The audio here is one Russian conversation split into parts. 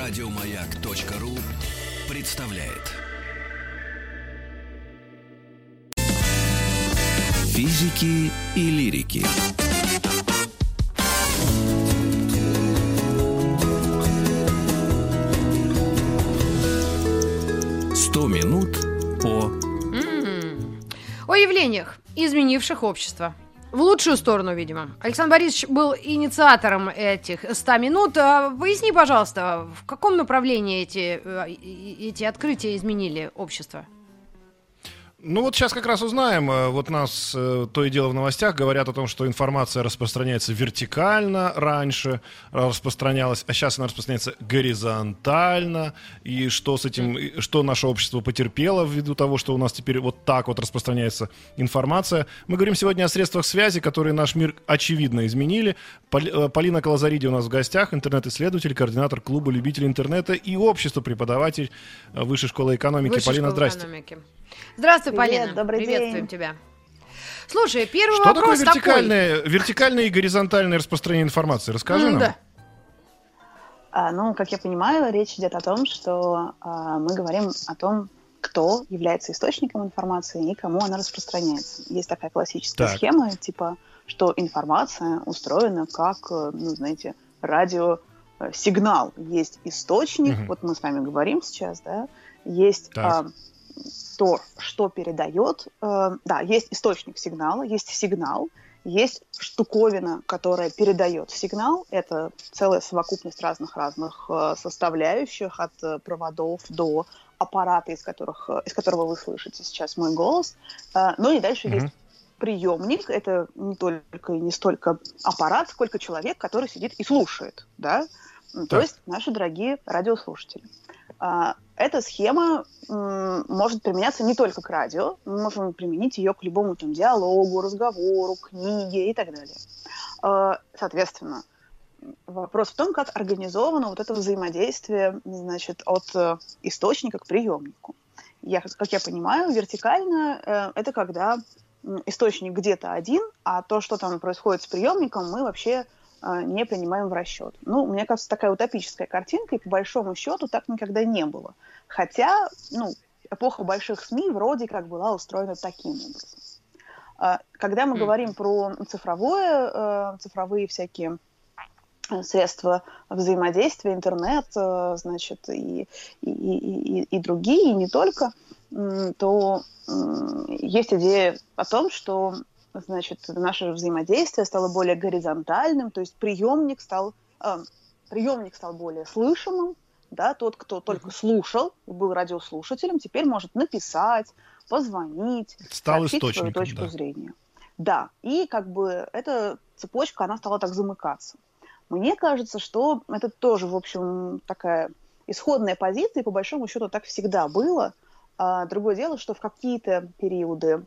Радиомаяк.ру представляет. Физики и лирики. Сто минут по О явлениях, изменивших общество. В лучшую сторону, видимо. Александр Борисович был инициатором этих 100 минут. А, Поясни, пожалуйста, в каком направлении эти, э, эти открытия изменили общество? Ну вот сейчас как раз узнаем. Э, Вот нас э, то и дело в новостях говорят о том, что информация распространяется вертикально раньше, распространялась, а сейчас она распространяется горизонтально. И что с этим, что наше общество потерпело ввиду того, что у нас теперь вот так вот распространяется информация. Мы говорим сегодня о средствах связи, которые наш мир очевидно изменили. Пол- э, Полина Колозариди у нас в гостях, интернет-исследователь, координатор клуба любителей интернета и общества преподаватель э, Высшей школы экономики. Высшей Полина, школы здрасте. экономики. Здравствуй, Привет, Полина. добрый Приветствуем день. тебя. Слушай, первый Что такое вопрос вертикальное, вертикальное и горизонтальное распространение информации? Расскажи М, нам. да. А, ну, как я понимаю, речь идет о том, что а, мы говорим о том, кто является источником информации и кому она распространяется. Есть такая классическая Так. схема, типа, что информация устроена как, э, ну, знаете, радиосигнал. Есть источник, Мгм. вот мы с вами говорим сейчас, да, есть а, то, что передает, э, да, есть источник сигнала, есть сигнал, есть штуковина, которая передает сигнал. Это целая совокупность разных-разных э, составляющих, от э, проводов до аппарата, из, которых, из которого вы слышите сейчас мой голос. Ну и дальше Мгм. есть приемник. Это не только и не столько аппарат, сколько человек, который сидит и слушает. Да? М, То Так. есть наши дорогие радиослушатели. Эта схема может применяться не только к радио, мы можем применить ее к любому там, диалогу, разговору, книге и так далее. А, Соответственно, вопрос в том, как организовано вот это взаимодействие значит, от э, источника к приемнику. Я, как я понимаю, вертикально э, это когда источник где-то один, а то, что там происходит с приемником, мы вообще не принимаем в расчет. Ну, мне кажется, такая утопическая картинка, и по большому счету так никогда не было. Хотя, ну, эпоха больших СМИ вроде как была устроена таким образом. А, Когда мы говорим про цифровое, э, цифровые всякие э, средства взаимодействия, интернет, э, значит, и, и, и, и- другие, и не только, то есть идея о том, что значит, наше взаимодействие стало более горизонтальным, то есть приемник стал, э, приемник стал более слышимым, да, тот, кто только слушал, был радиослушателем, теперь может написать, позвонить, Стал сообщить свою точку да. зрения. Да, и как бы эта цепочка, она стала так замыкаться. Мне кажется, что это тоже, в общем, такая исходная позиция, и по большому счету так всегда было. А другое дело, что в какие-то периоды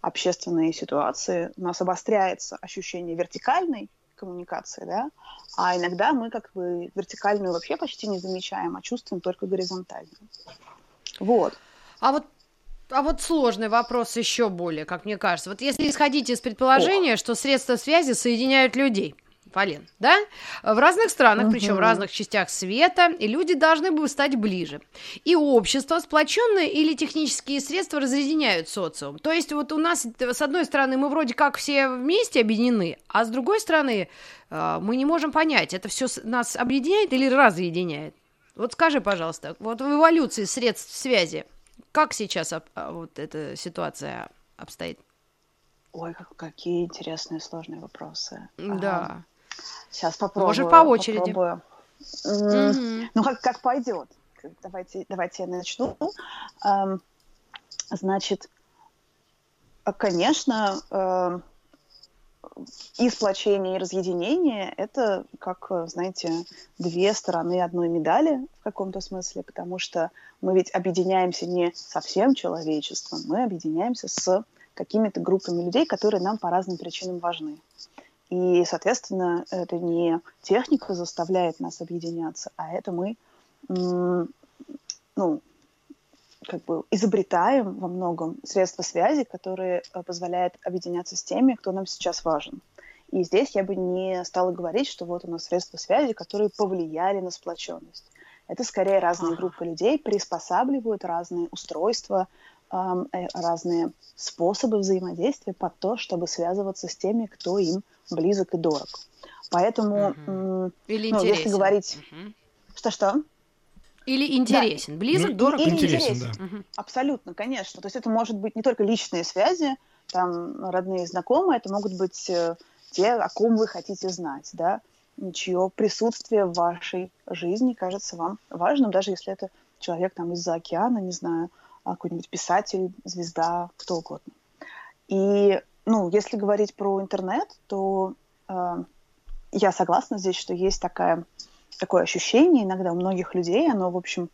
общественной ситуации у нас обостряется ощущение вертикальной коммуникации, да, а иногда мы как бы вертикальную вообще почти не замечаем, а чувствуем только горизонтальную. Вот. А вот а вот сложный вопрос еще более, как мне кажется. Вот если исходить из предположения, что средства связи соединяют людей, Полин, да? В разных странах, причем в разных частях света, и люди должны бы стать ближе. И общество, сплоченное или технические средства разъединяют социум. То есть вот у нас, с одной стороны, мы вроде как все вместе объединены, а с другой стороны, э, мы не можем понять, это все нас объединяет или разъединяет. Вот скажи, пожалуйста, вот в эволюции средств связи, как сейчас а, вот эта ситуация обстоит? Ой, как- какие интересные сложные вопросы. Да. Сейчас попробую. Может, по очереди. попробую. Мгм. Ну, как, как пойдет. Давайте, давайте я начну. Эм, Значит, а, конечно, эм, и сплочение, и разъединение – это, как, э, знаете, две стороны одной медали в каком-то смысле, потому что мы ведь объединяемся не со всем человечеством, мы объединяемся с какими-то группами людей, которые нам по разным причинам важны. И, соответственно, это не техника заставляет нас объединяться, а это мы, ну, как бы изобретаем во многом средства связи, которые э, позволяют объединяться с теми, кто нам сейчас важен. И здесь я бы не стала говорить, что вот у нас средства связи, которые повлияли на сплоченность. Это скорее разные группы людей приспосабливают разные устройства, разные способы взаимодействия под то, чтобы связываться с теми, кто им близок и дорог. Поэтому, Мгм. Или ну, интересен. если говорить... Что-что? Или интересен. Близок, Ну, дорог. и- Интересен, интересен. да. Абсолютно, конечно. То есть это может быть не только личные связи, там родные, знакомые, это могут быть э, те, о ком вы хотите знать, да, чье присутствие в вашей жизни кажется вам важным, даже если это человек там из-за океана, не знаю, какой-нибудь писатель, звезда, кто угодно. И, ну, если говорить про интернет, то э, я согласна здесь, что есть такая, такое ощущение иногда у многих людей, оно, в общем,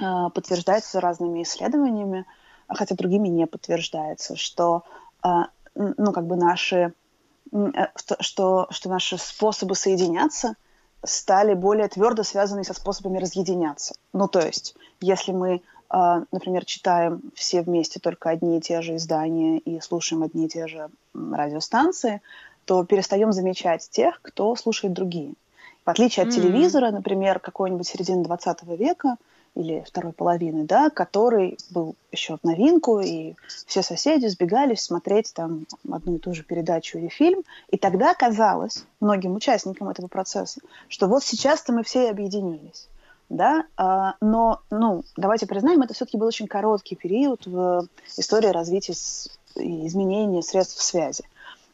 э, подтверждается разными исследованиями, а хотя другими не подтверждается, что э, ну, как бы наши, э, что, что, наши способы соединяться стали более твердо связаны со способами разъединяться. Ну, то есть, если мы, например, читаем все вместе только одни и те же издания и слушаем одни и те же радиостанции, то перестаем замечать тех, кто слушает другие. В отличие от Мгм. телевизора, например, какой-нибудь середины 20 века или второй половины, да, который был еще в новинку, и все соседи сбегались смотреть там одну и ту же передачу или фильм. И тогда казалось многим участникам этого процесса, что вот сейчас-то мы все и объединились. Да? А, но, ну, давайте признаем, это все-таки был очень короткий период в истории развития и изменения средств связи.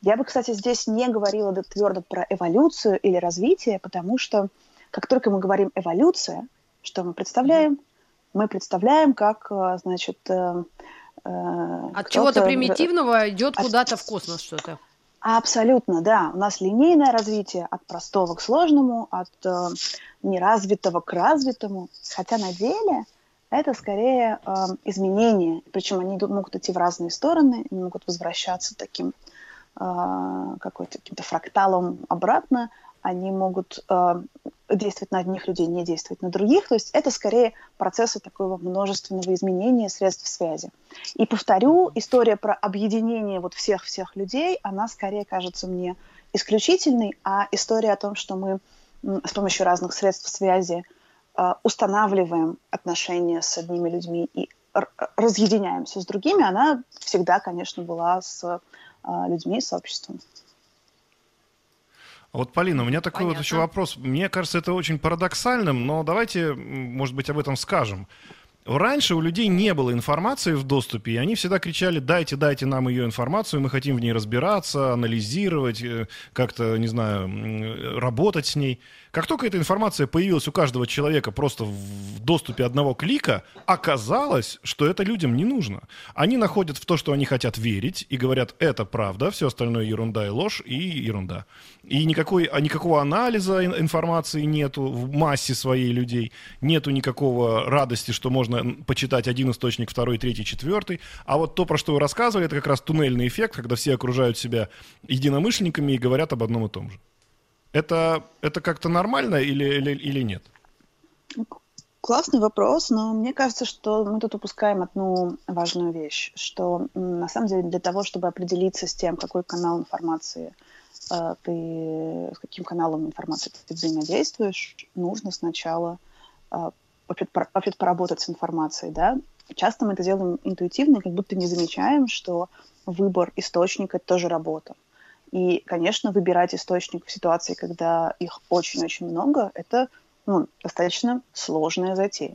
Я бы, кстати, здесь не говорила твердо про эволюцию или развитие, потому что как только мы говорим эволюция, что мы представляем? Мы представляем, как, э, значит, э, э, От чего-то примитивного идет От- куда-то в космос что-то. Абсолютно, да. У нас линейное развитие от простого к сложному, от э, неразвитого к развитому. Хотя на деле это скорее э, изменения. Причем они могут идти в разные стороны, они могут возвращаться таким э, какой-то каким-то фракталом обратно. Они могут э, действовать на одних людей, не действовать на других. То есть это скорее процессы такого множественного изменения средств связи. И повторю, история про объединение вот всех-всех людей, она скорее кажется мне исключительной, а история о том, что мы с помощью разных средств связи э, устанавливаем отношения с одними людьми и разъединяемся с другими, она всегда, конечно, была с э, людьми, с обществом. Вот, Полина, у меня такой вот Понятно. еще вопрос. Мне кажется, это очень парадоксальным, но давайте, может быть, об этом скажем. Раньше у людей не было информации в доступе, и они всегда кричали, дайте, дайте нам ее информацию, мы хотим в ней разбираться, анализировать, э, как-то, не знаю, работать с ней. Как только эта информация появилась у каждого человека просто в доступе одного клика, оказалось, что это людям не нужно. Они находят в то, что они хотят верить, и говорят, это правда, все остальное ерунда и ложь, и ерунда. И никакой, а никакого анализа ин- информации нету в массе своей людей, нету никакого радости, что можно почитать один источник, второй, третий, четвертый. А вот то, про что вы рассказывали, это как раз туннельный эффект, когда все окружают себя единомышленниками и говорят об одном и том же. Это, это как-то нормально или, или, или нет? Классный вопрос, но мне кажется, что мы тут упускаем одну важную вещь, что на самом деле для того, чтобы определиться с тем, какой канал информации э, ты, с каким каналом информации ты взаимодействуешь, нужно сначала э, поработать с информацией, да. Часто мы это делаем интуитивно, как будто не замечаем, что выбор источника – это тоже работа. И, конечно, выбирать источник в ситуации, когда их очень-очень много, это ну, достаточно сложная затея.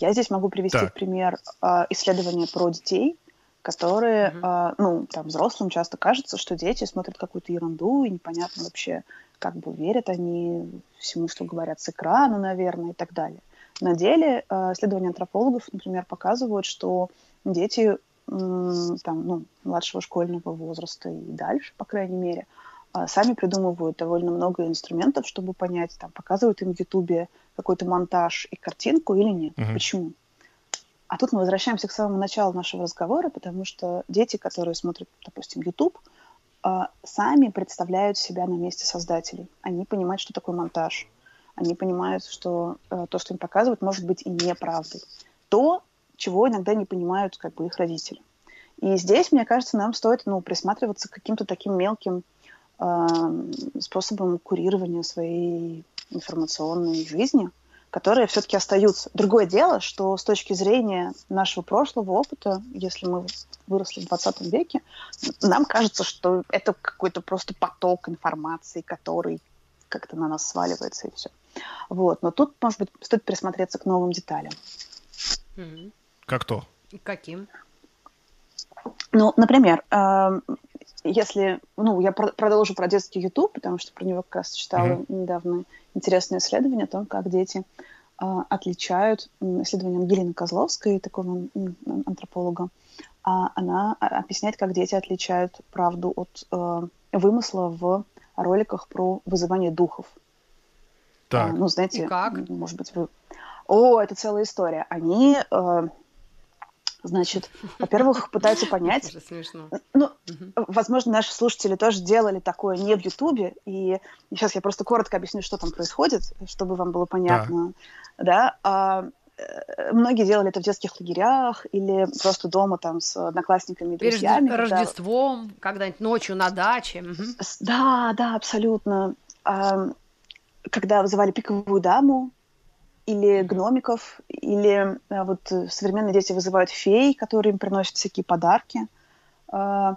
Я здесь могу привести Так. в пример э, исследования про детей, которые, Мгм. э, ну, там, взрослым часто кажется, что дети смотрят какую-то ерунду, и непонятно вообще, как бы верят они всему, что говорят с экрана, наверное, и так далее. На деле э, исследования антропологов, например, показывают, что дети там, ну, младшего школьного возраста и дальше, по крайней мере, а, сами придумывают довольно много инструментов, чтобы понять, там, показывают им в Ютубе какой-то монтаж и картинку или нет. Мгм. Почему? А тут мы возвращаемся к самому началу нашего разговора, потому что дети, которые смотрят, допустим, YouTube, а, сами представляют себя на месте создателей. Они понимают, что такое монтаж. Они понимают, что э, то, что им показывают, может быть и неправдой. То, чего иногда не понимают как бы их родители. И здесь, мне кажется, нам стоит ну, присматриваться к каким-то таким мелким э, способом курирования своей информационной жизни, которые все-таки остаются. Другое дело, что с точки зрения нашего прошлого опыта, если мы выросли в 20 веке, нам кажется, что это какой-то просто поток информации, который как-то на нас сваливается и все. Вот. Но тут, может быть, стоит присмотреться к новым деталям. Как то? Каким? Ну, например, э, если, ну, я продолжу про детский YouTube, потому что про него как раз читала mm-hmm. недавно интересное исследование о том, как дети э, отличают, исследование Ангелины Козловской, такого антрополога, а она объясняет, как дети отличают правду от э, вымысла в роликах про вызывание духов. Так. А, ну, знаете, И как? может быть, вы... О, это целая история. Они э, Значит, во-первых, пытаются понять. Это смешно. Ну, возможно, наши слушатели тоже делали такое не в Ютубе. И сейчас я просто коротко объясню, что там происходит, чтобы вам было понятно. Да. А, э, многие делали это в детских лагерях или просто дома там с одноклассниками и друзьями. Перед Рождеством, когда-нибудь ночью на даче. Да, да, абсолютно. А, когда вызывали пиковую даму, или гномиков, или а, вот э, современные дети вызывают фей, которые им приносят всякие подарки. А,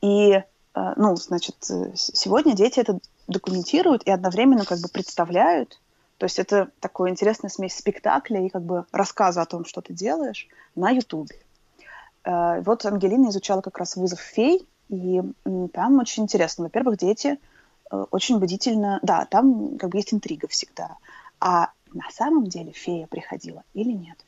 и, а, ну, значит, э, сегодня дети это документируют и одновременно как бы представляют. То есть это такая интересная смесь спектакля и как бы рассказа о том, что ты делаешь на Ютубе. Вот Ангелина изучала как раз вызов фей, и там очень интересно. Во-первых, дети э, очень бдительно... Да, там как бы есть интрига всегда. А на самом деле фея приходила или нет.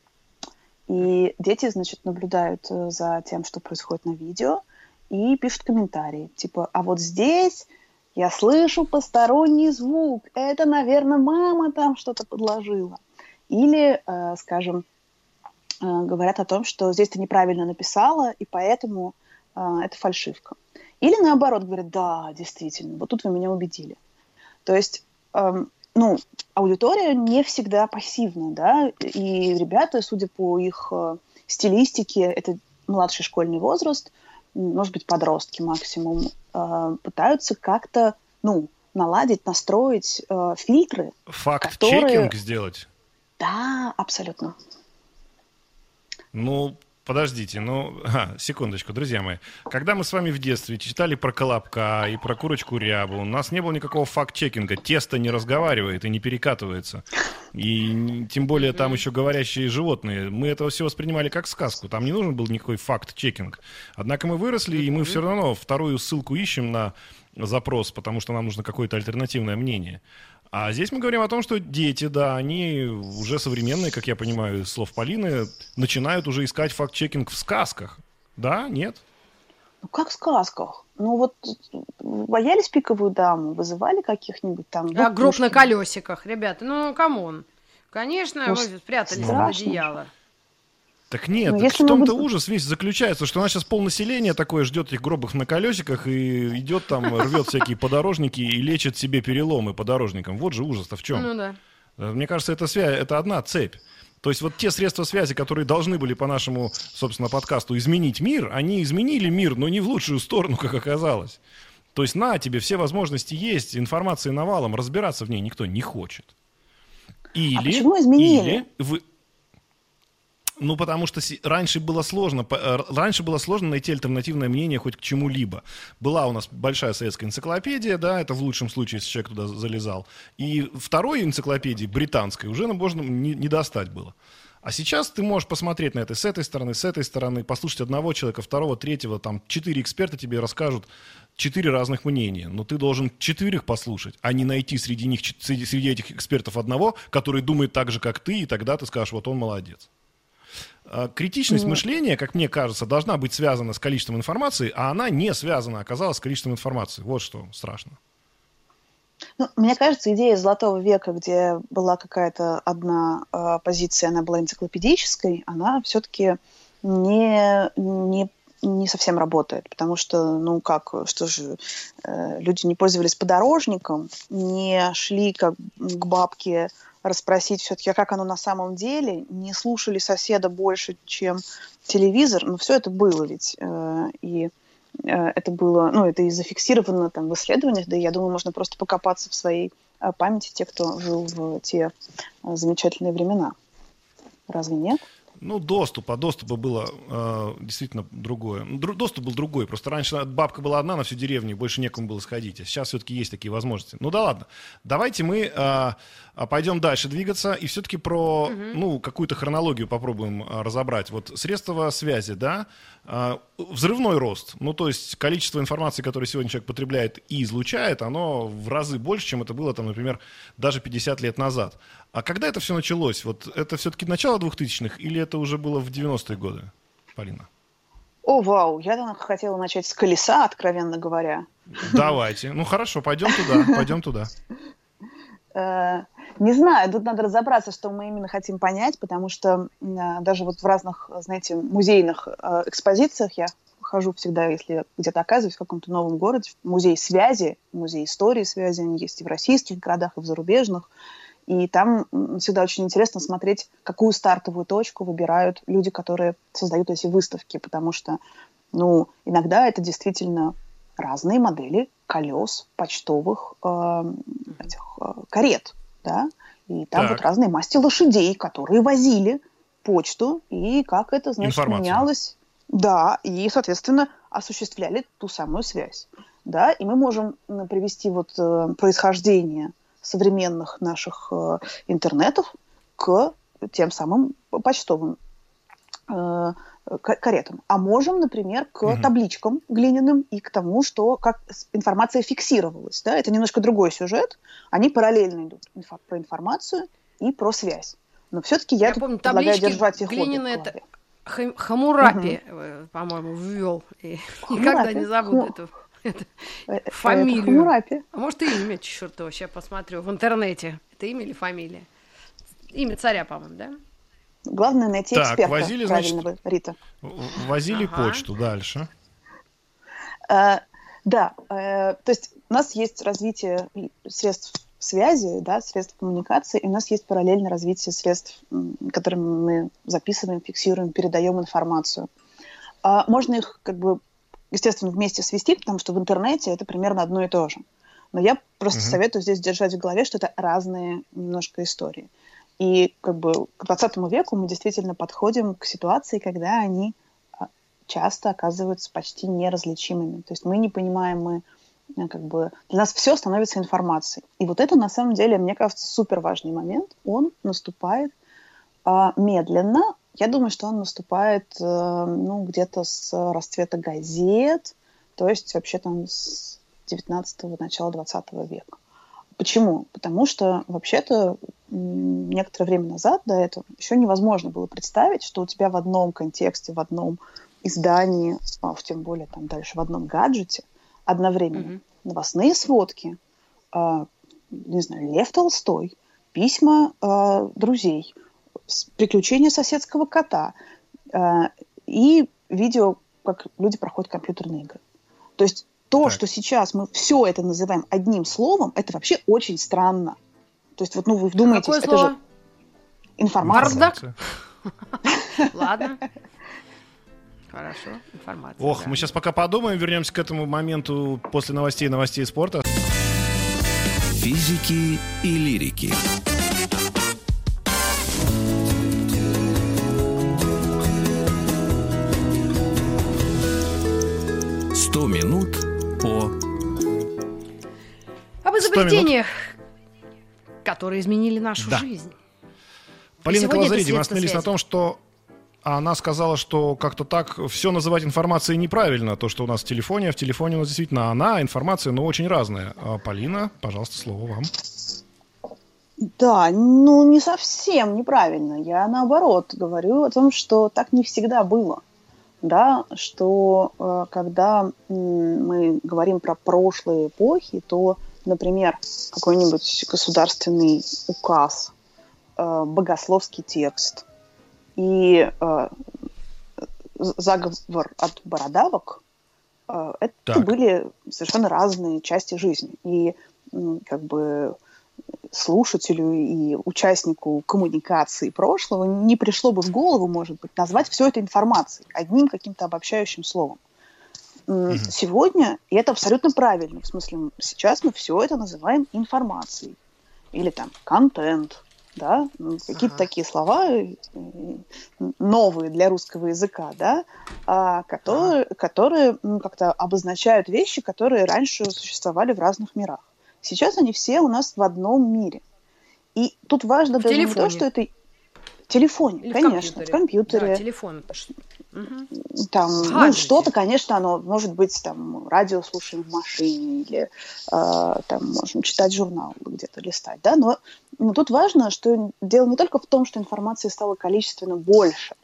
И дети, значит, наблюдают э, за тем, что происходит на видео, и пишут комментарии. Типа, а вот здесь я слышу посторонний звук. Это, наверное, мама там что-то подложила. Или, э, скажем, э, говорят о том, что здесь ты неправильно написала, и поэтому э, это фальшивка. Или наоборот, говорят, да, действительно, вот тут вы меня убедили. То есть эм, ну, аудитория не всегда пассивна, да, и ребята, судя по их э, стилистике, это младший школьный возраст, может быть, подростки максимум, э, пытаются как-то, ну, наладить, настроить э, фильтры. Факт-чекинг которые... сделать? Да, абсолютно. Ну, Подождите, ну, а, секундочку, друзья мои. Когда мы с вами в детстве читали про Колобка и про Курочку Рябу, у нас не было никакого факт-чекинга. Тесто не разговаривает и не перекатывается. И тем более там еще говорящие животные. Мы этого все воспринимали как сказку. Там не нужен был никакой факт-чекинг. Однако мы выросли, и мы все равно вторую ссылку ищем на запрос, потому что нам нужно какое-то альтернативное мнение. А здесь мы говорим о том, что дети, да, они уже современные, как я понимаю, из слов Полины, начинают уже искать факт-чекинг в сказках. Да? Нет? Ну, как в сказках? Ну, вот боялись пиковую даму, вызывали каких-нибудь там... А гроб на колесиках, ребята, ну, come on. Конечно, ну, вы спрятались под одеяло. Так нет, ну, так в том-то будут... ужас весь заключается, что у нас сейчас полнаселение такое ждет этих гробов на колесиках и идет там, рвет всякие подорожники и лечит себе переломы подорожникам. Вот же ужас-то в чем. Ну да. Э, мне кажется, это, связь, это одна цепь. То есть вот те средства связи, которые должны были по нашему, собственно, подкасту изменить мир, они изменили мир, но не в лучшую сторону, как оказалось. То есть на тебе все возможности есть, информации навалом, разбираться в ней никто не хочет. Или, а почему изменили? Или вы, ну, потому что раньше было сложно, э, раньше было сложно найти альтернативное мнение хоть к чему-либо. Была у нас большая советская энциклопедия, да, это в лучшем случае, если человек туда залезал. И второй энциклопедии, британской, уже можно не, не достать было. А сейчас ты можешь посмотреть на это с этой стороны, с этой стороны, послушать одного человека, второго, третьего, там четыре эксперта тебе расскажут четыре разных мнения. Но ты должен четырех послушать, а не найти среди них, среди этих экспертов одного, который думает так же, как ты, и тогда ты скажешь, вот он молодец. А, критичность mm мышления, как мне кажется, должна быть связана с количеством информации, а она не связана, оказалась, с количеством информации. Вот что страшно. Ну, мне кажется, идея Золотого века, где была какая-то одна э, позиция, она была энциклопедической, она все-таки не, не, не совсем работает, потому что, ну как, что же, э, люди не пользовались подорожником, не шли как к бабке расспросить все-таки, а как оно на самом деле, не слушали соседа больше, чем телевизор, но все это было ведь. Э, и э, это было, ну, это и зафиксировано там в исследованиях, да, я думаю, можно просто покопаться в своей э, памяти, те, кто жил в те замечательные времена. Разве нет? Ну, доступ, а доступа было э, действительно другое. Ну, дру, доступ был другой. Просто раньше бабка была одна на всю деревню, больше некому было сходить. А сейчас все-таки есть такие возможности. Ну да ладно. Давайте мы э, пойдем дальше двигаться и все-таки про угу. ну, какую-то хронологию попробуем э, разобрать. Вот средства связи, да, э, взрывной рост. Ну, то есть количество информации, которое сегодня человек потребляет и излучает, оно в разы больше, чем это было, там, например, даже 50 лет назад. А когда это все началось? Вот это все-таки начало 2000-х или это уже было в 90-е годы, Полина? О, вау, я хотела начать с колеса, откровенно говоря. Давайте. Ну хорошо, пойдем туда, пойдем туда. Э, не знаю, тут надо разобраться, что мы именно хотим понять, потому что э, даже вот в разных, знаете, музейных э, экспозициях я хожу всегда, если где-то оказываюсь в каком-то новом городе, музей связи, музей истории связи, они есть и в российских городах, и в зарубежных. И там всегда очень интересно смотреть, какую стартовую точку выбирают люди, которые создают эти выставки, потому что, ну, иногда это действительно разные модели колес почтовых э, этих, э, карет, да, и там так. вот разные масти лошадей, которые возили почту, и как это, значит, менялось. Да, и, соответственно, осуществляли ту самую связь. Да, и мы можем привести вот э, происхождение современных наших э, интернетов к тем самым почтовым э, каретам. А можем, например, к угу. табличкам глиняным и к тому, что как информация фиксировалась. Да? Это немножко другой сюжет. Они параллельно идут инфо- про информацию и про связь. Но все-таки я, я помню, предлагаю держать их глиняные это Хамурапи, угу. по-моему, ввел. И никогда не забуду эту Э, фамилию. Хамурапи. А может, и имя чертово, сейчас посмотрю в интернете. Это имя или фамилия? Имя царя, по-моему, да? Главное найти так, эксперта возили, значит, Рита. Возили ага. почту дальше. А, да, а, то есть у нас есть развитие средств связи, да, средств коммуникации, и у нас есть параллельное развитие средств, которыми мы записываем, фиксируем, передаем информацию. А, можно их как бы естественно, вместе свести, потому что в интернете это примерно одно и то же. Но я просто uh-huh. советую здесь держать в голове, что это разные немножко истории. И как бы к 20 веку мы действительно подходим к ситуации, когда они а, часто оказываются почти неразличимыми. То есть мы не понимаем, мы а, как бы для нас все становится информацией. И вот это на самом деле, мне кажется, супер важный момент. Он наступает а, медленно, я думаю, что он наступает э, ну, где-то с расцвета газет, то есть вообще там с 19-го, начала 20 века. Почему? Потому что вообще-то некоторое время назад до этого еще невозможно было представить, что у тебя в одном контексте, в одном издании, а тем более там дальше в одном гаджете одновременно mm-hmm. новостные сводки, э, не знаю, Лев Толстой, письма э, друзей – приключения соседского кота э, и видео, как люди проходят компьютерные игры. То есть то, так. что сейчас мы все это называем одним словом, это вообще очень странно. То есть вот, ну, вы вдумайтесь, Какое это слово? же информация. Бардак. Ладно. Хорошо, информация. Ох, да. мы сейчас пока подумаем, вернемся к этому моменту после новостей новостей спорта. Физики и лирики. Изобретениях, которые изменили нашу да. жизнь. Полина Колозарити, мы остановились на том, что она сказала, что как-то так все называть информацией неправильно. То, что у нас в телефоне, а в телефоне у нас действительно она, информация, но очень разная. А, Полина, пожалуйста, слово вам. Да, ну не совсем неправильно. Я наоборот говорю о том, что так не всегда было. Да, что э, когда мы говорим про прошлые эпохи, то например, какой-нибудь государственный указ, э, богословский текст и э, заговор от бородавок, э, это так. были совершенно разные части жизни. И как бы слушателю и участнику коммуникации прошлого не пришло бы в голову, может быть, назвать все это информацией одним каким-то обобщающим словом. М, Сегодня, и это абсолютно правильно, в смысле, сейчас мы все это называем информацией или там контент, да, ну, какие-то Ага. такие слова э, новые для русского языка, да, а, которые, которые м, как-то обозначают вещи, которые раньше существовали в разных мирах. Сейчас они все у нас в одном мире. И тут важно В даже не телефоне. то, что это телефоне, Или конечно, в компьютере, Да, телефон. это ж- Мгм. там, В ну, что-то, конечно, оно может быть, там, радио слушаем в машине, или э, там можем читать журнал где-то листать, да, но, но тут важно, что дело не только в том, что информации стало количественно больше,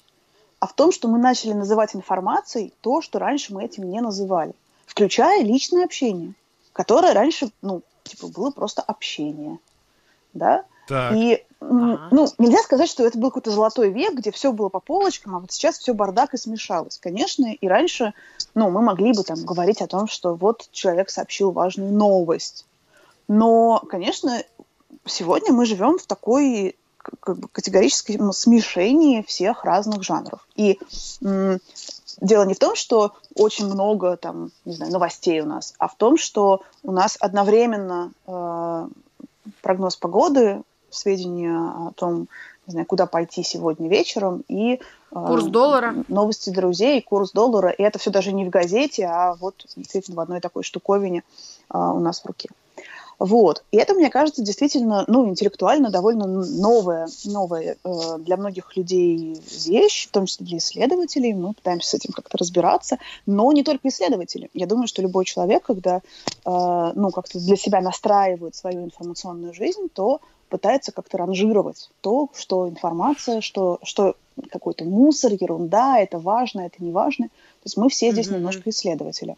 а в том, что мы начали называть информацией то, что раньше мы этим не называли, включая личное общение, которое раньше, ну, типа, было просто общение, да, Так. и Ага. ну, нельзя сказать, что это был какой-то золотой век, где все было по полочкам, а вот сейчас все бардак и смешалось. Конечно, и раньше ну, мы могли бы там говорить о том, что вот человек сообщил важную новость. Но, конечно, сегодня мы живем в такой как бы категорическом смешении всех разных жанров. И м, дело не в том, что очень много там, не знаю, новостей у нас, а в том, что у нас одновременно э, прогноз погоды, сведения о том, не знаю, куда пойти сегодня вечером, и э, Курс доллара. новости друзей, курс доллара. И это все даже не в газете, а вот действительно в одной такой штуковине э, у нас в руке. Вот. И это, мне кажется, действительно, ну, интеллектуально довольно новая, новая э, для многих людей вещь, в том числе для исследователей. Мы пытаемся с этим как-то разбираться, но не только исследователи. Я думаю, что любой человек, когда, э, ну, как-то для себя настраивает свою информационную жизнь, то пытается как-то ранжировать то, что информация, что, что какой-то мусор, ерунда, это важно, это не важно. То есть мы все здесь Мгм. немножко исследователи.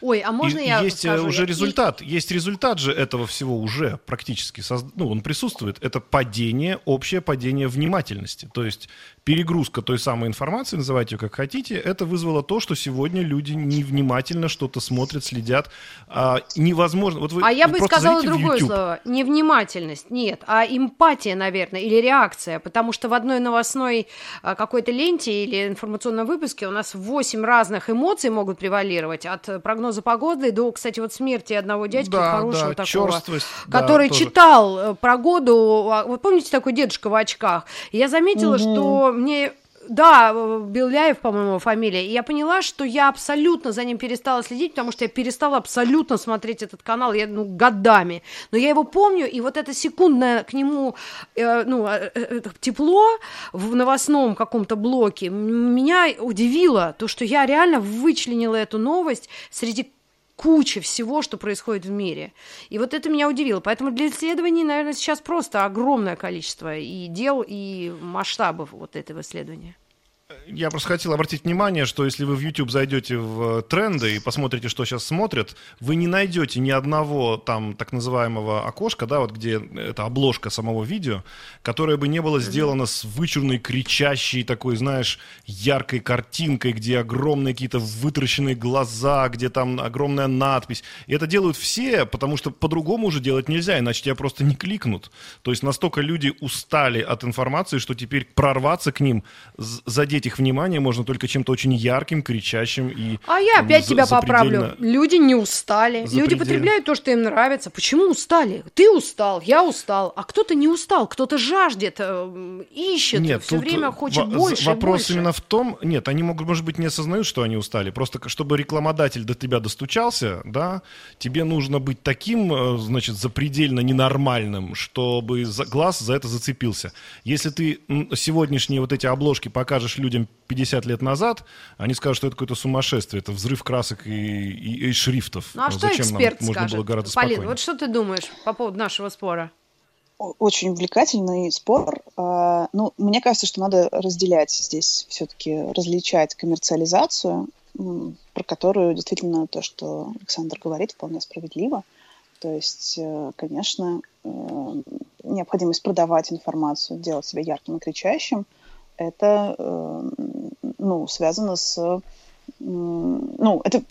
Ой, а можно И- я есть э, скажу? уже результат, есть результат же этого всего уже практически, созд- ну, он присутствует. Это падение, общее падение внимательности. То есть перегрузка той самой информации, называйте ее как хотите, это вызвало то, что сегодня люди невнимательно что-то смотрят, следят. А, невозможно. Вот вы А я бы сказала другое слово. Невнимательность, нет, а эмпатия, наверное, или реакция. Потому что в одной новостной а, какой-то ленте или информационном выпуске у нас 8 разных эмоций могут превалировать. От э, прогноза погоды до, кстати, вот смерти одного дядьки Да, хорошего да, такого. чёрствость, да, который тоже. читал э, погоду. А, Вот помните такой дедушка в очках? Я заметила, Мгм. что мне да, э, Беляев, по-моему, фамилия. И я поняла, что я абсолютно за ним перестала следить, потому что я перестала абсолютно смотреть этот канал, я, ну, годами. Но я его помню, и вот это секундное к нему, э, ну, э, э, это тепло в новостном каком-то блоке меня удивило, то, что я реально вычленила эту новость среди кучи всего, что происходит в мире. И вот это меня удивило. Поэтому для исследований, наверное, сейчас просто огромное количество и дел, и масштабов вот этого исследования. Я просто хотел обратить внимание, что если вы в YouTube зайдете в э, тренды и посмотрите, что сейчас смотрят, вы не найдете ни одного там так называемого окошка, да, вот где это обложка самого видео, которое бы не было сделано с вычурной, кричащей такой, знаешь, яркой картинкой, где огромные какие-то вытаращенные глаза, где там огромная надпись. И это делают все, потому что по-другому уже делать нельзя, иначе тебя просто не кликнут. То есть настолько люди устали от информации, что теперь прорваться к ним, задеть их внимание можно только чем-то очень ярким, кричащим и... А я там, опять за- тебя поправлю. Люди не устали. Люди Запредельно. потребляют то, что им нравится. Почему устали? Ты устал, я устал. А кто-то не устал, кто-то жаждет, э, ищет, Нет, все время хочет во- больше. Вопрос больше. именно в том, нет, они могут, может быть, не осознают, что они устали. Просто чтобы рекламодатель до тебя достучался, да, тебе нужно быть таким, э, значит, запредельно ненормальным, чтобы глаз за это зацепился. Если ты сегодняшние вот эти обложки покажешь людям 50 лет назад, они скажут, что это какое-то сумасшествие, это взрыв красок и, и- и шрифтов. Ну а что Зачем нам? эксперт Можно скажет? было гораздо Полин, спокойнее. вот что ты думаешь по поводу нашего спора? Очень увлекательный спор. А, Ну, мне кажется, что надо разделять здесь все-таки, различать коммерциализацию, про которую действительно то, что Александр говорит, вполне справедливо. То есть, э, конечно, э, необходимость продавать информацию, делать себя ярким и кричащим, это э, ну, связано с... Ну, это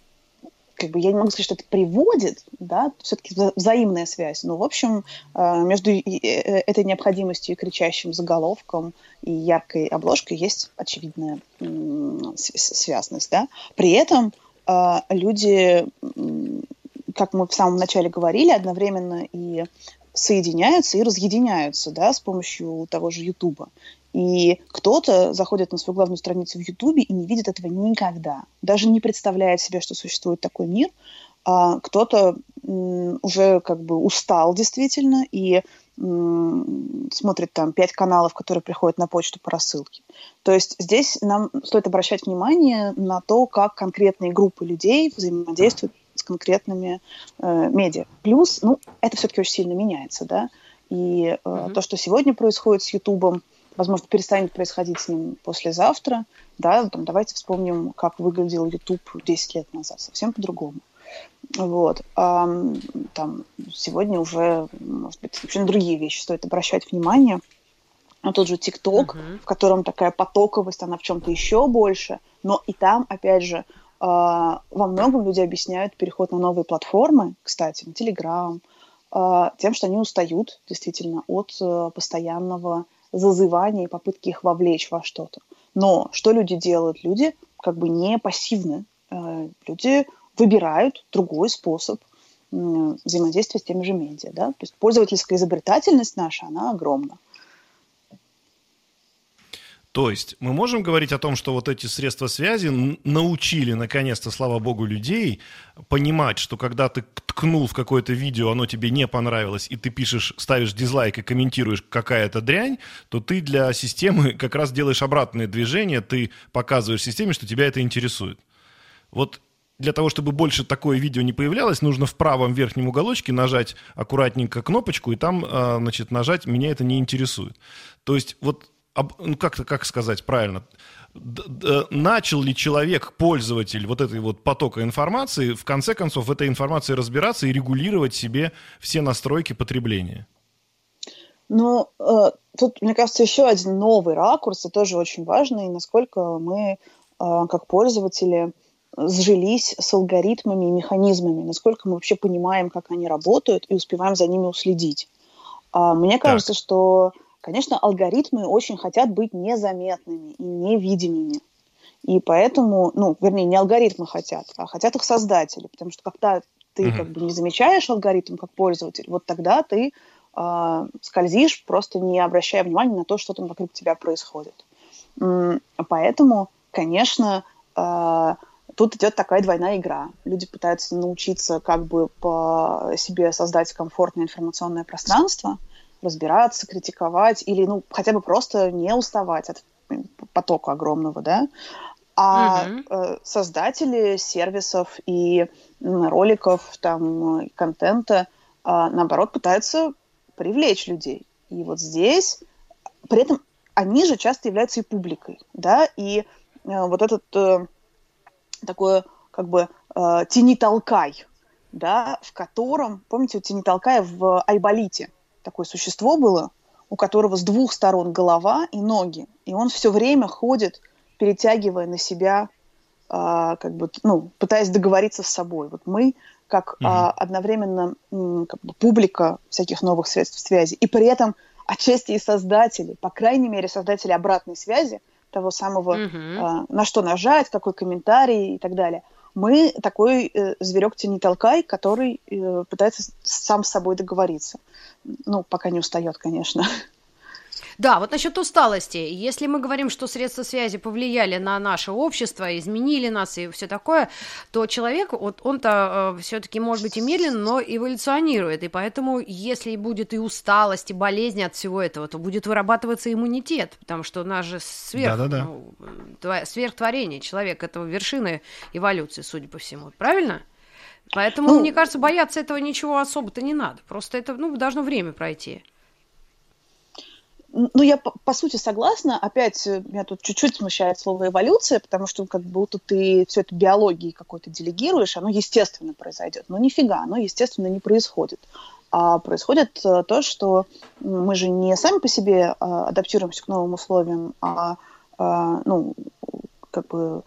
как бы я не могу сказать, что это приводит, да, все-таки взаимная связь. Но, в общем, э, между э, этой необходимостью и кричащим заголовком и яркой обложкой есть очевидная связность, да. При этом люди, как мы в самом начале говорили, одновременно и соединяются и разъединяются, да, с помощью того же Ютуба. И кто-то заходит на свою главную страницу в Ютубе и не видит этого никогда, даже не представляет себе, что существует такой мир. А кто-то уже как бы устал действительно и смотрит там пять каналов, которые приходят на почту по рассылке. То есть здесь нам стоит обращать внимание на то, как конкретные группы людей взаимодействуют с конкретными э, медиа. Плюс, ну, это все-таки очень сильно меняется, да, и э, mm-hmm. то, что сегодня происходит с Ютубом, возможно, перестанет происходить с ним послезавтра, да, там, давайте вспомним, как выглядел YouTube 10 лет назад, совсем по-другому. Вот. А, там сегодня уже, может быть, вообще на другие вещи стоит обращать внимание. На тот же ТикТок, uh-huh. в котором такая потоковость, она в чем-то еще больше. Но и там, опять же, а, во многом люди объясняют переход на новые платформы, кстати, на Телеграм, тем, что они устают действительно от э, постоянного зазывания и попытки их вовлечь во что-то. Но что люди делают? Люди как бы не пассивны. Э, люди выбирают другой способ взаимодействия с теми же медиа. Да? То есть пользовательская изобретательность наша, она огромна. То есть мы можем говорить о том, что вот эти средства связи научили, наконец-то, слава богу, людей понимать, что когда ты ткнул в какое-то видео, оно тебе не понравилось, и ты пишешь, ставишь дизлайк и комментируешь какая-то дрянь, то ты для системы как раз делаешь обратное движение, ты показываешь системе, что тебя это интересует. Вот для того, чтобы больше такое видео не появлялось, нужно в правом верхнем уголочке нажать аккуратненько кнопочку и там, а, значит, нажать «Меня это не интересует». То есть вот, ну как-то, как сказать правильно, начал ли человек, пользователь вот этой вот потока информации, в конце концов в этой информации разбираться и регулировать себе все настройки потребления? Ну, э, тут, мне кажется, еще один новый ракурс, и тоже очень важный, насколько мы, э, как пользователи, сжились с алгоритмами и механизмами, насколько мы вообще понимаем, как они работают, и успеваем за ними уследить. А, мне кажется, так. что, конечно, алгоритмы очень хотят быть незаметными и невидимыми. И поэтому, ну, вернее, не алгоритмы хотят, а хотят их создатели. Потому что когда ты угу. как бы не замечаешь алгоритм как пользователь, вот тогда ты э, скользишь, просто не обращая внимания на то, что там вокруг тебя происходит. Поэтому, конечно, э, тут идет такая двойная игра. Люди пытаются научиться как бы по себе создать комфортное информационное пространство, разбираться, критиковать или ну хотя бы просто не уставать от потока огромного, да. А угу. создатели сервисов и роликов, там, и контента, а, наоборот, пытаются привлечь людей. И вот здесь, при этом они же часто являются и публикой, да, и э, вот этот э, такое как бы э, тени-толкай, да, в котором, помните, у тени-толкая в Айболите такое существо было, у которого с двух сторон голова и ноги, и он все время ходит, перетягивая на себя, э, как бы, ну, пытаясь договориться с собой. Вот мы как угу. э, одновременно как бы публика всяких новых средств связи, и при этом отчасти и создатели, по крайней мере, создатели обратной связи – того самого, угу. э, на что нажать, какой комментарий и так далее. Мы такой э, зверек тени толкай, который э, пытается сам с собой договориться. Ну, пока не устает, конечно. Да, вот насчет усталости. Если мы говорим, что средства связи повлияли на наше общество, изменили нас и все такое, то человек, вот он-то э, все-таки может быть и медленно, но эволюционирует. И поэтому, если будет и усталость, и болезни от всего этого, то будет вырабатываться иммунитет, потому что у нас же сверх, да, да, да. Ну, сверхтворение. Человек это вершины эволюции, судя по всему. Правильно? Поэтому, ну, мне кажется, бояться этого ничего особо-то не надо. Просто это ну, должно время пройти. Ну, я по, по сути согласна. Опять э, меня тут чуть-чуть смущает слово эволюция, потому что как будто ты все это биологии какой-то делегируешь, оно естественно произойдет. Но нифига, оно естественно не происходит. А происходит э, то, что мы же не сами по себе а, адаптируемся к новым условиям, а, ну, как бы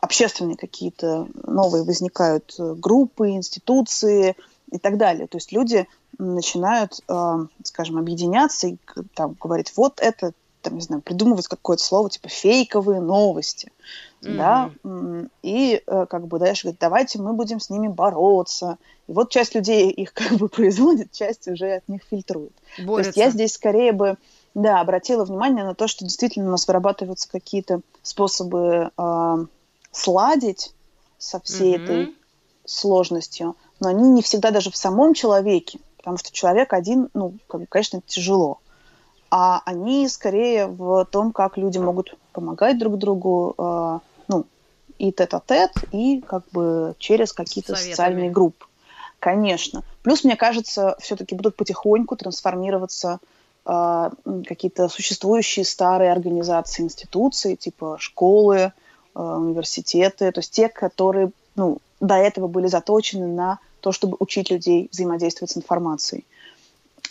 общественные какие-то новые возникают э, группы, институции и так далее. То есть люди начинают, э, скажем, объединяться и там, говорить, вот это там, не знаю, придумывать какое-то слово типа фейковые новости, mm-hmm. да, и э, как бы дальше говорит, давайте мы будем с ними бороться. И вот часть людей их как бы производит, часть уже от них фильтрует. Борются. То есть я здесь скорее бы, да, обратила внимание на то, что действительно у нас вырабатываются какие-то способы э, сладить со всей mm-hmm. этой сложностью, но они не всегда даже в самом человеке, потому что человек один, ну, конечно, тяжело. А они скорее в том, как люди могут помогать друг другу, э, ну, и тет-а-тет, и как бы через какие-то социальные группы. Конечно. Плюс, мне кажется, все-таки будут потихоньку трансформироваться э, какие-то существующие старые организации, институции, типа школы, э, университеты, то есть те, которые ну, до этого были заточены на то, чтобы учить людей взаимодействовать с информацией.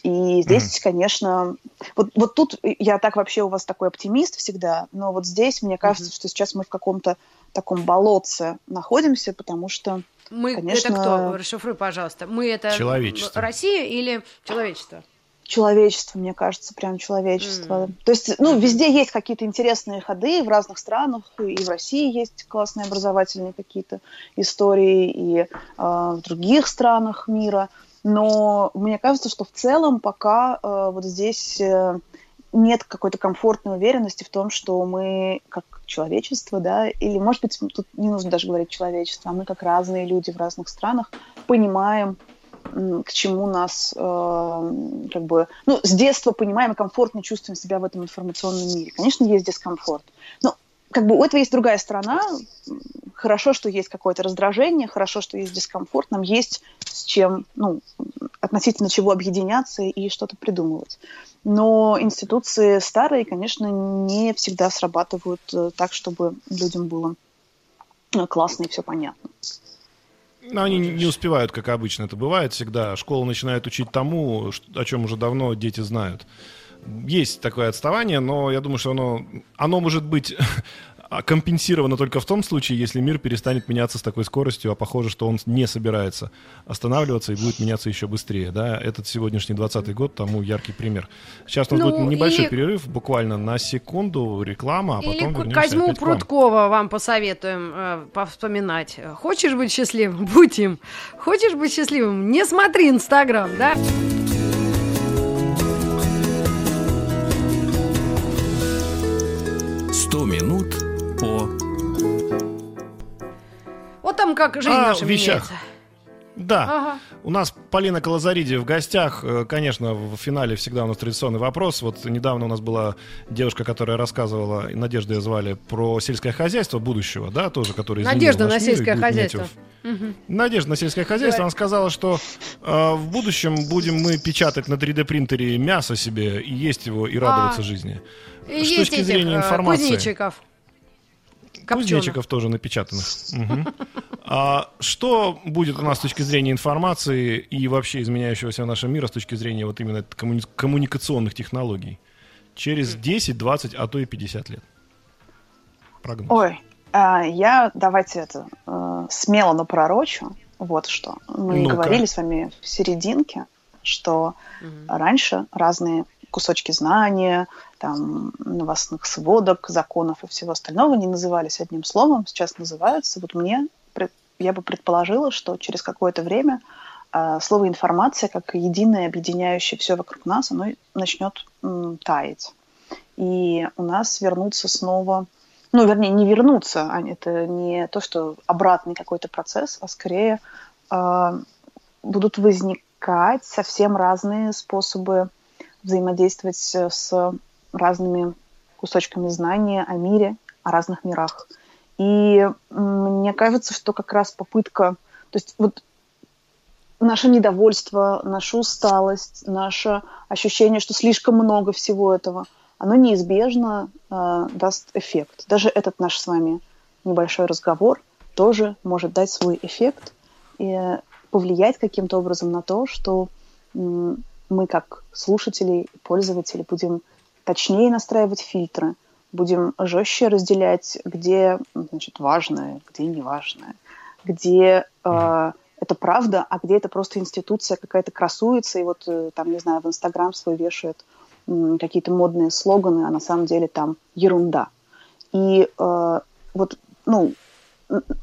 И здесь, mm-hmm. конечно, вот, вот тут я так вообще у вас такой оптимист всегда, но вот здесь мне кажется, mm-hmm. что сейчас мы в каком-то таком болотце находимся, потому что мы конечно... это кто? Расшифруй, пожалуйста. Мы это человечество. Россия или человечество? Человечество, мне кажется, прям человечество. Mm. То есть, ну, везде есть какие-то интересные ходы в разных странах, и в России есть классные образовательные какие-то истории, и э, в других странах мира. Но мне кажется, что в целом пока э, вот здесь э, нет какой-то комфортной уверенности в том, что мы как человечество, да, или, может быть, тут не нужно даже говорить человечество, а мы как разные люди в разных странах понимаем к чему нас э, как бы, ну, с детства понимаем и комфортно чувствуем себя в этом информационном мире. Конечно, есть дискомфорт. Но как бы у этого есть другая сторона. Хорошо, что есть какое-то раздражение, хорошо, что есть дискомфорт, нам есть с чем, ну, относительно чего объединяться и что-то придумывать. Но институции старые, конечно, не всегда срабатывают э, так, чтобы людям было э, классно и все понятно. Но они не успевают, как обычно это бывает всегда. Школа начинает учить тому, о чем уже давно дети знают. Есть такое отставание, но я думаю, что оно, оно может быть компенсировано только в том случае, если мир перестанет меняться с такой скоростью, а похоже, что он не собирается останавливаться и будет меняться еще быстрее. Да? Этот сегодняшний 20 год тому яркий пример. Сейчас у нас ну, будет небольшой и... перерыв, буквально на секунду, реклама, а потом Или Козьму Прудкова вам посоветуем э, повспоминать. Хочешь быть счастливым? Будь им. Хочешь быть счастливым? Не смотри Инстаграм, да? Как жизнь а, наша вещах. меняется. Да. Ага. У нас Полина Колозариди в гостях. Э, конечно, в финале всегда у нас традиционный вопрос. Вот недавно у нас была девушка, которая рассказывала, Надежда ее звали, про сельское хозяйство будущего, да, тоже, который Надежда на сельское хозяйство. Угу. Надежда на сельское хозяйство. Она сказала, что э, в будущем будем мы печатать на 3D принтере мясо себе и есть его и радоваться а, жизни. И С точки зрения этих, э, информации. Кузнечиков. Кузнечиков тоже напечатанных. Угу. А что будет у нас с точки зрения информации и вообще изменяющегося в нашем мире с точки зрения вот именно коммуни- коммуникационных технологий через 10, 20, а то и 50 лет? Прогноз. Ой, а, я давайте это э, смело напророчу. Вот что. Мы ну говорили с вами в серединке, что угу. раньше разные кусочки знания, там, новостных сводок, законов и всего остального не назывались одним словом, сейчас называются. Вот мне, я бы предположила, что через какое-то время э, слово информация, как единое, объединяющее все вокруг нас, оно начнет таять. И у нас вернутся снова, ну, вернее, не вернуться, а это не то, что обратный какой-то процесс, а скорее э, будут возникать совсем разные способы взаимодействовать с разными кусочками знания о мире, о разных мирах. И мне кажется, что как раз попытка, то есть вот наше недовольство, наша усталость, наше ощущение, что слишком много всего этого, оно неизбежно э, даст эффект. Даже этот наш с вами небольшой разговор тоже может дать свой эффект и повлиять каким-то образом на то, что мы как слушатели, пользователи будем точнее настраивать фильтры, будем жестче разделять, где значит, важное, где неважное, где э, это правда, а где это просто институция какая-то красуется, и вот э, там, не знаю, в Инстаграм свой вешает какие-то модные слоганы, а на самом деле там ерунда. И э, вот, ну,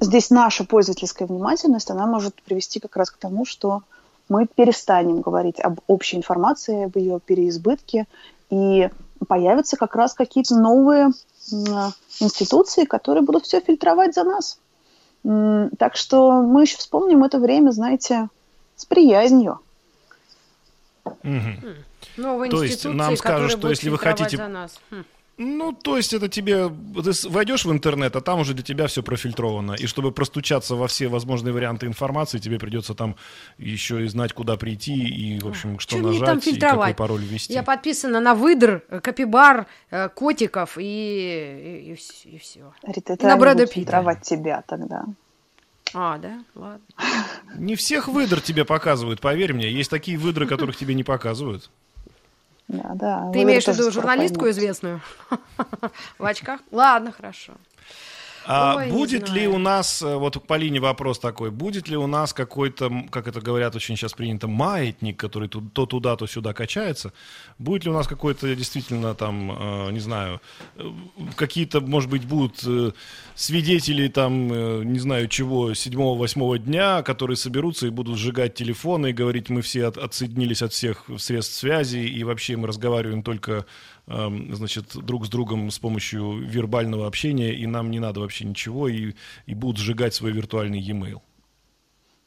здесь наша пользовательская внимательность, она может привести как раз к тому, что мы перестанем говорить об общей информации, об ее переизбытке, и появятся как раз какие-то новые институции, которые будут все фильтровать за нас. Так что мы еще вспомним это время, знаете, с приязнью. Угу. Новые То есть нам скажут, что если вы хотите... За нас. Хм. Ну, то есть это тебе... Ты войдешь в интернет, а там уже для тебя все профильтровано. И чтобы простучаться во все возможные варианты информации, тебе придется там еще и знать, куда прийти, и, в общем, что Чем нажать, там и какой пароль ввести. Я подписана на выдр, капибар, э, котиков и, и, и, и все. Рита, это на Брэда фильтровать тебя тогда. А, да? Ладно. Не всех выдр тебе показывают, поверь мне. Есть такие выдры, которых тебе не показывают. Да, да. Ты имеешь в виду журналистку известную? В очках? Ладно, хорошо. А Ой, будет ли у нас, э, вот по линии вопрос такой, будет ли у нас какой-то, как это говорят очень сейчас принято, маятник, который то туда, то сюда качается? Будет ли у нас какой-то действительно там, э, не знаю, э, какие-то, может быть, будут свидетели там, не знаю чего, седьмого-восьмого дня, которые соберутся и будут сжигать телефоны и говорить, мы все от, отсоединились от всех средств связи и вообще мы разговариваем только значит, друг с другом с помощью вербального общения, и нам не надо вообще ничего, и, и будут сжигать свой виртуальный e-mail.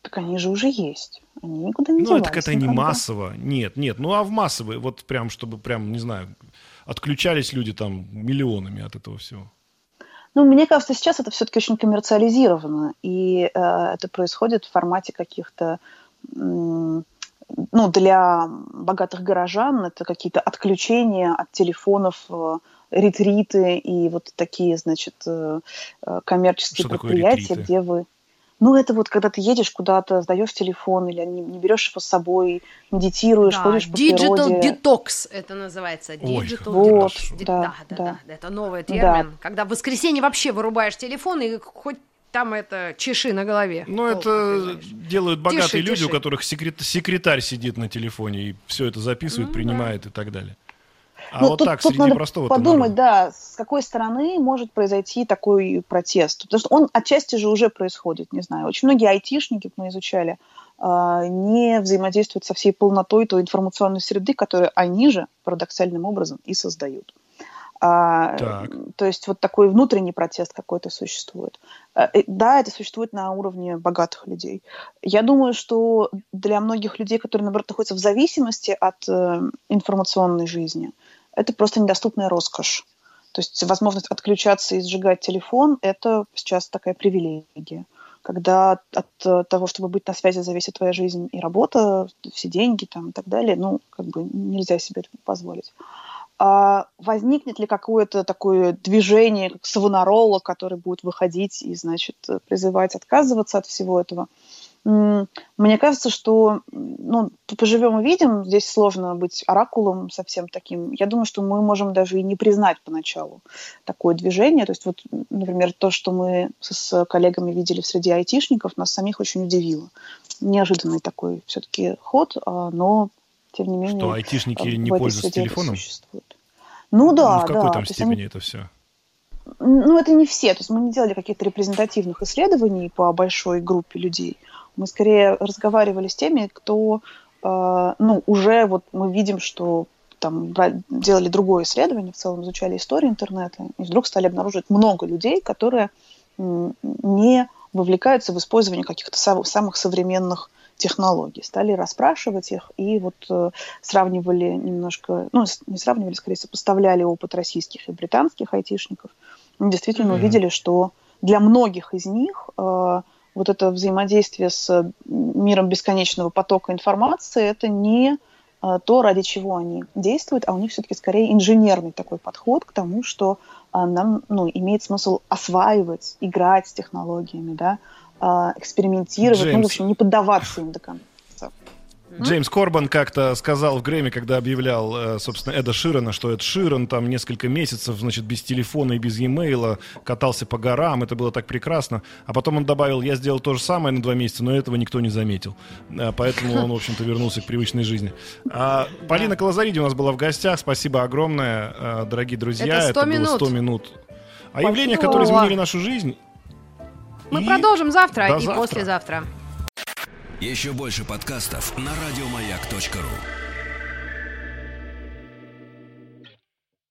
Так они же уже есть. Они никуда не Ну, это это не массово. Нет, нет. Ну, а в массовые, вот прям, чтобы прям, не знаю, отключались люди там миллионами от этого всего. Ну, мне кажется, сейчас это все-таки очень коммерциализировано, и э, это происходит в формате каких-то ну, для богатых горожан это какие-то отключения от телефонов, э, ретриты и вот такие, значит, э, э, коммерческие Что предприятия, где вы... Ну, это вот когда ты едешь куда-то, сдаешь телефон или не, не берешь его с собой, медитируешь, да, ходишь по digital природе. detox это называется. Digital Ой, вот, detox. Да, да, да, да, да, это новый термин. Да. Когда в воскресенье вообще вырубаешь телефон и хоть там это чеши на голове. Ну, это делают богатые тиши, люди, тиши. у которых секрет, секретарь сидит на телефоне и все это записывает, Ну, принимает и так далее. А Ну, вот тут, так, тут среди надо простого подумать, да, с какой стороны может произойти такой протест. Потому что он отчасти же уже происходит, не знаю. Очень многие айтишники, мы изучали, а, не взаимодействуют со всей полнотой той информационной среды, которую они же парадоксальным образом и создают. А, Так. То есть вот такой внутренний протест какой-то существует. Э, Да, это существует на уровне богатых людей. Я думаю, что для многих людей, которые, наоборот, находятся в зависимости от э, информационной жизни, это просто недоступная роскошь. То есть возможность отключаться и сжигать телефон – это сейчас такая привилегия. Когда от э, того, чтобы быть на связи, зависит твоя жизнь и работа, все деньги там, и так далее, ну, как бы нельзя себе это позволить. А возникнет ли какое-то такое движение, как Савонарола, который будет выходить и, значит, призывать отказываться от всего этого? Мне кажется, что ну, поживем и видим, здесь сложно быть оракулом совсем таким. Я думаю, что мы можем даже и не признать поначалу такое движение. То есть вот, например, то, что мы с коллегами видели в среде айтишников, нас самих очень удивило. Неожиданный такой все-таки ход, а, но тем не менее... Что айтишники не пользуются телефоном? существует. Ну да, Ну, в какой да. там есть они- степени это все? ну, это не все. То есть мы не делали каких-то репрезентативных исследований по большой группе людей. Мы скорее разговаривали с теми, кто, э, ну, уже вот мы видим, что там делали другое исследование, в целом изучали историю интернета, и вдруг стали обнаруживать много людей, которые не вовлекаются в использование каких-то сам- самых современных технологий. Стали расспрашивать их и вот э, сравнивали немножко, ну, не сравнивали, скорее сопоставляли опыт российских и британских айтишников. И действительно Мгм. увидели, что для многих из них э, вот это взаимодействие с миром бесконечного потока информации это не э, то, ради чего они действуют, а у них все-таки скорее инженерный такой подход к тому, что нам ну, имеет смысл осваивать, играть с технологиями, да, а, экспериментировать, ну, в Джеймс. общем, не поддаваться им до конца. Джеймс Корбан как-то сказал в Грэмми, когда объявлял, э, собственно, Эда Ширана, что Эд Ширан там несколько месяцев, значит, без телефона и без e-mail катался по горам, это было так прекрасно. А потом он добавил, я сделал то же самое на два месяца, но этого никто не заметил. Э, Поэтому он, в общем-то, вернулся к привычной жизни. А, Полина Колозариди у нас была в гостях. Спасибо огромное, э, дорогие друзья. Это 100 было минут. 100 минут. А явления, которые изменили нашу жизнь. Мы И продолжим завтра до и завтра. послезавтра. Еще больше подкастов на радиомаяк.ру.